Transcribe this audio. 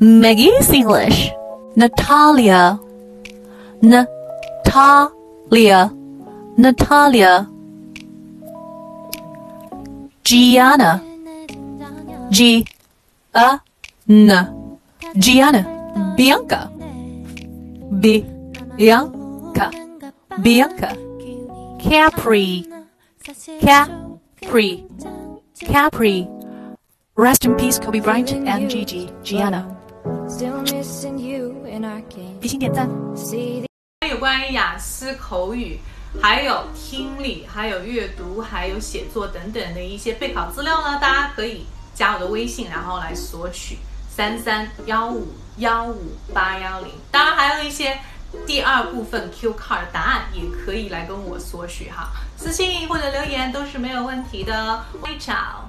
Maggie's English. Natalia. Natalia. Natalia. Gianna. G. A. N. Gianna. Bianka. B. Bianka. Bianka. Capri. Capri. Capri. Rest in peace, Kobe Bryant and Gigi. Gianna. 比心点赞。有关于雅思口语，还有听力，还有阅读，还有写作等等的一些备考资料呢，大家可以加我的微信，然后来索取三三幺五幺五八幺零。当然还有一些第二部分 Q card 答案，也可以来跟我索取哈，私信或者留言都是没有问题的。微找。